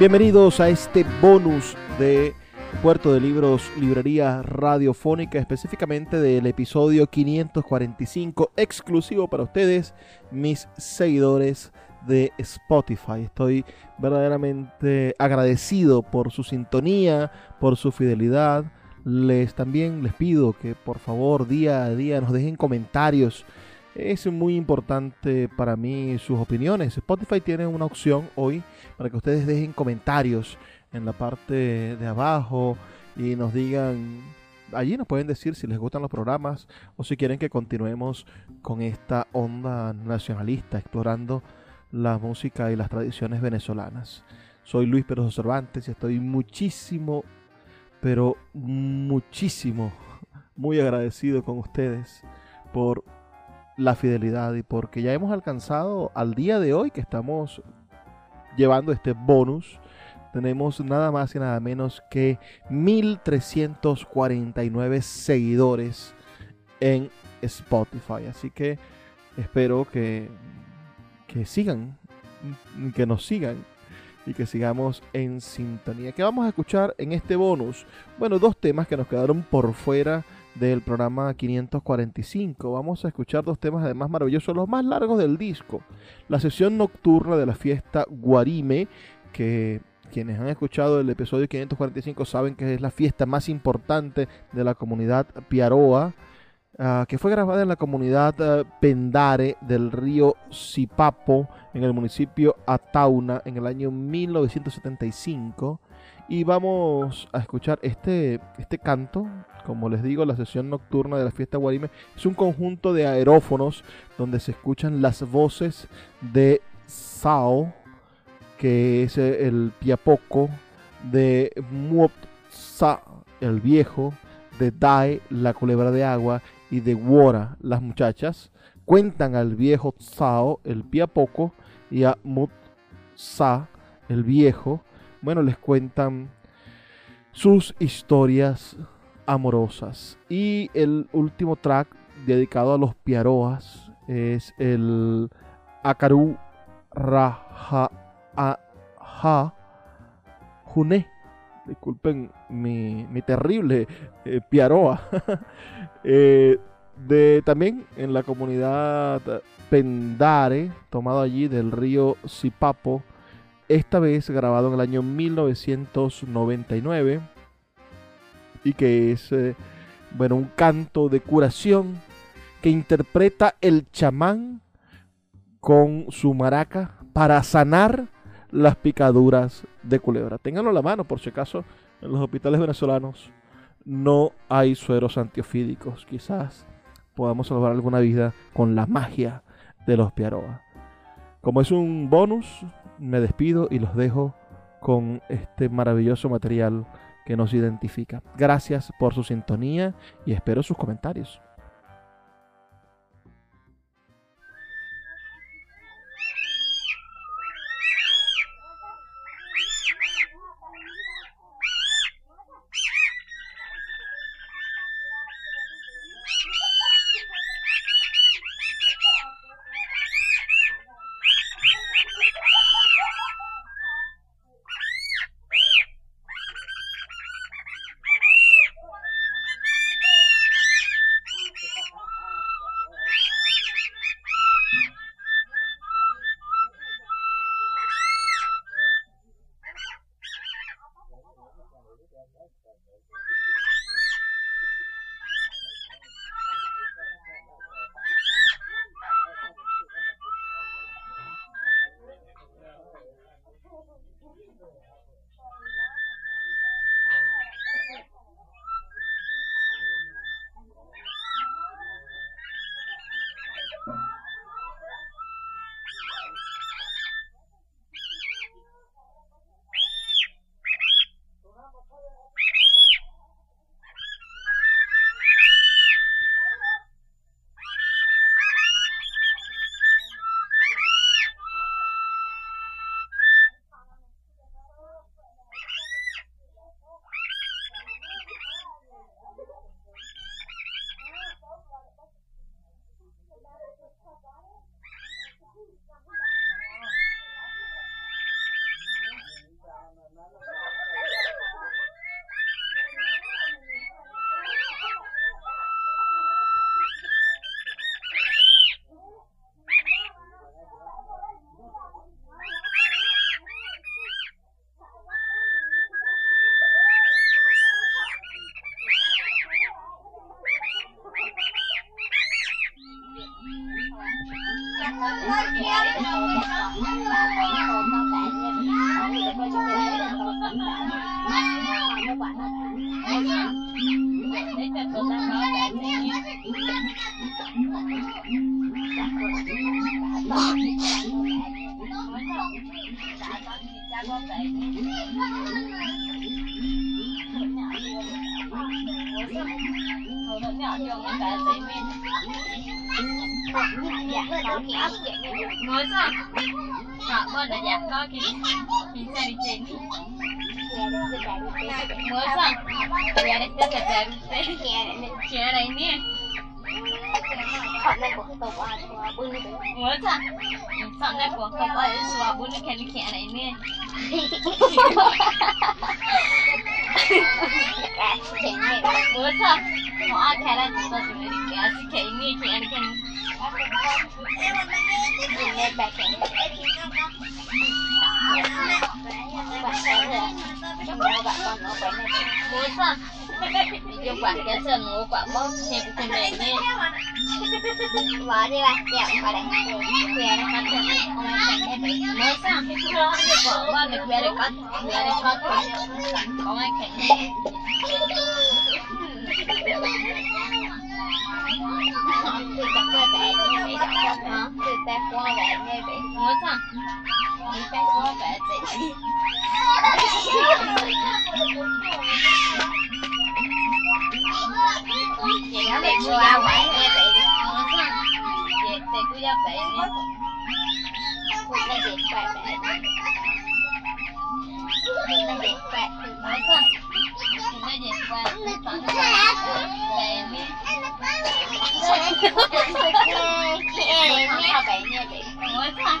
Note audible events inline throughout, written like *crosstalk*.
Bienvenidos a este bonus de Puerto de Libros, Librería Radiofónica, específicamente del episodio 545, exclusivo para ustedes, mis seguidores de Spotify. Estoy verdaderamente agradecido por su sintonía, por su fidelidad. Les también les pido que por favor día a día nos dejen comentarios. Es muy importante para mí sus opiniones. Spotify tiene una opción hoy para que ustedes dejen comentarios en la parte de abajo y nos digan, allí nos pueden decir si les gustan los programas o si quieren que continuemos con esta onda nacionalista, explorando la música y las tradiciones venezolanas. Soy Luis Pérez Cervantes y estoy muchísimo, pero muchísimo, muy agradecido con ustedes por la fidelidad y porque ya hemos alcanzado al día de hoy que estamos llevando este bonus tenemos nada más y nada menos que 1349 seguidores en Spotify. Así que espero que, que sigan, que nos sigan y que sigamos en sintonía. ¿Qué vamos a escuchar en este bonus? Bueno, dos temas que nos quedaron por fuera del programa 545. Vamos a escuchar dos temas además maravillosos, los más largos del disco. La sesión nocturna de la fiesta Guarime, que quienes han escuchado el episodio 545 saben que es la fiesta más importante de la comunidad Piaroa, ah, que fue grabada en la comunidad ah, Pendare del río Sipapo, en el municipio Atauna, en el año 1975. Y vamos a escuchar este, este canto, como les digo, la sesión nocturna de la fiesta Guarime. Es un conjunto de aerófonos donde se escuchan las voces de Sao, que es el Piapoco, de Muopsa, el viejo, de Dai, la culebra de agua, y de Wora, las muchachas, cuentan al viejo Tsao, el Piapoco, y a Mutsa, el viejo, bueno, les cuentan sus historias amorosas. Y el último track dedicado a los Piaroas es el Akaru Raja a Ja Juné. Disculpen mi, terrible eh, piaroa. *laughs* Eh, de, también en la comunidad Pendare, tomado allí del río Sipapo, esta vez grabado en el año 1999 y que es eh, bueno, un canto de curación que interpreta el chamán con su maraca para sanar las picaduras de culebra. Ténganlo a la mano por si acaso en los hospitales venezolanos no hay sueros antiofídicos. Quizás podamos salvar alguna vida con la magia de los Piaroa. Como es un bonus, me despido y los dejo con este maravilloso material que nos identifica. Gracias por su sintonía y espero sus comentarios. Ngoza. Pak bon dah ya kau ke. Bisa dicek. Ngoza. Ya ada tak ada. Kira ini. Kau nak buat apa? Ngoza. Kau nak buat apa? Suap bulu kan kira ini. Ngoza. Mau akhirnya sesuatu. Yes, you can. You need your Anakin. Back in. Mua sao? Dùng quả kéo sơn mua quả cái này nhé. Bỏ đi bà, dẹp bà đánh Mới sao? Bỏ qua mình quẹt được bắt Quẹt được bắt Ông em đánh takwa vậy như bị đặt trong nó từ takwa vậy như bị ngứa sao như takwa vậy thì đi chị nó bị mua áo vậy như bị ngứa sao chị thì cứ giúp vậy nhé cô ta bị quẹt vậy cô ta bị quẹt từ ngứa sao cô ta bị quẹt từ tận 我 *laughs* 怕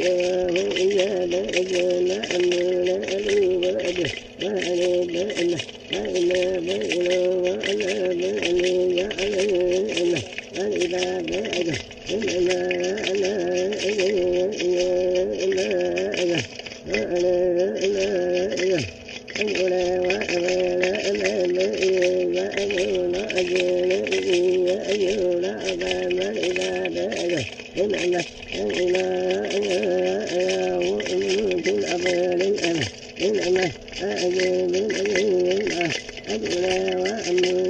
إياه إيانا أجانا أمرنا ألوب أبه ما أنا بأنا ما إنا بأنا em đến em đến em ơi em đến em đến em em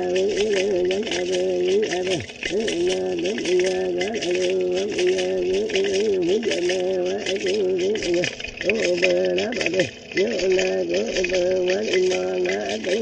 Thank you.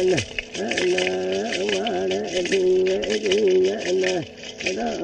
Yeah.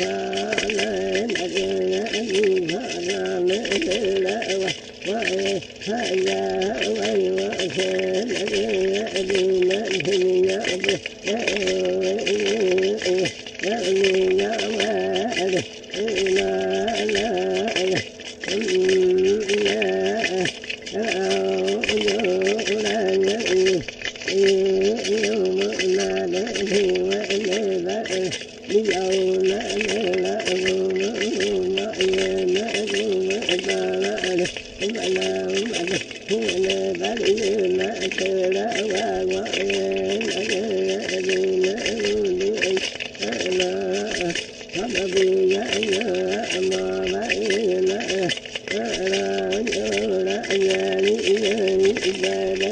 Bye. ولا والده ya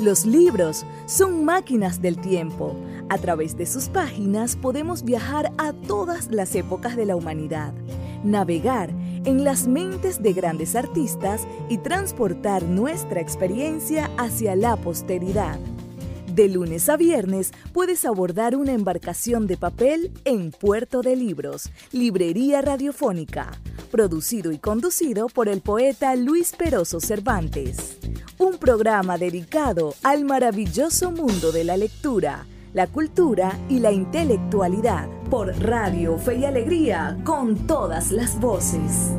Los libros son máquinas del tiempo. A través de sus páginas podemos viajar a todas las épocas de la humanidad, navegar en las mentes de grandes artistas y transportar nuestra experiencia hacia la posteridad. De lunes a viernes puedes abordar una embarcación de papel en Puerto de Libros, Librería Radiofónica, producido y conducido por el poeta Luis Peroso Cervantes. Un programa dedicado al maravilloso mundo de la lectura, la cultura y la intelectualidad por Radio Fe y Alegría con todas las voces.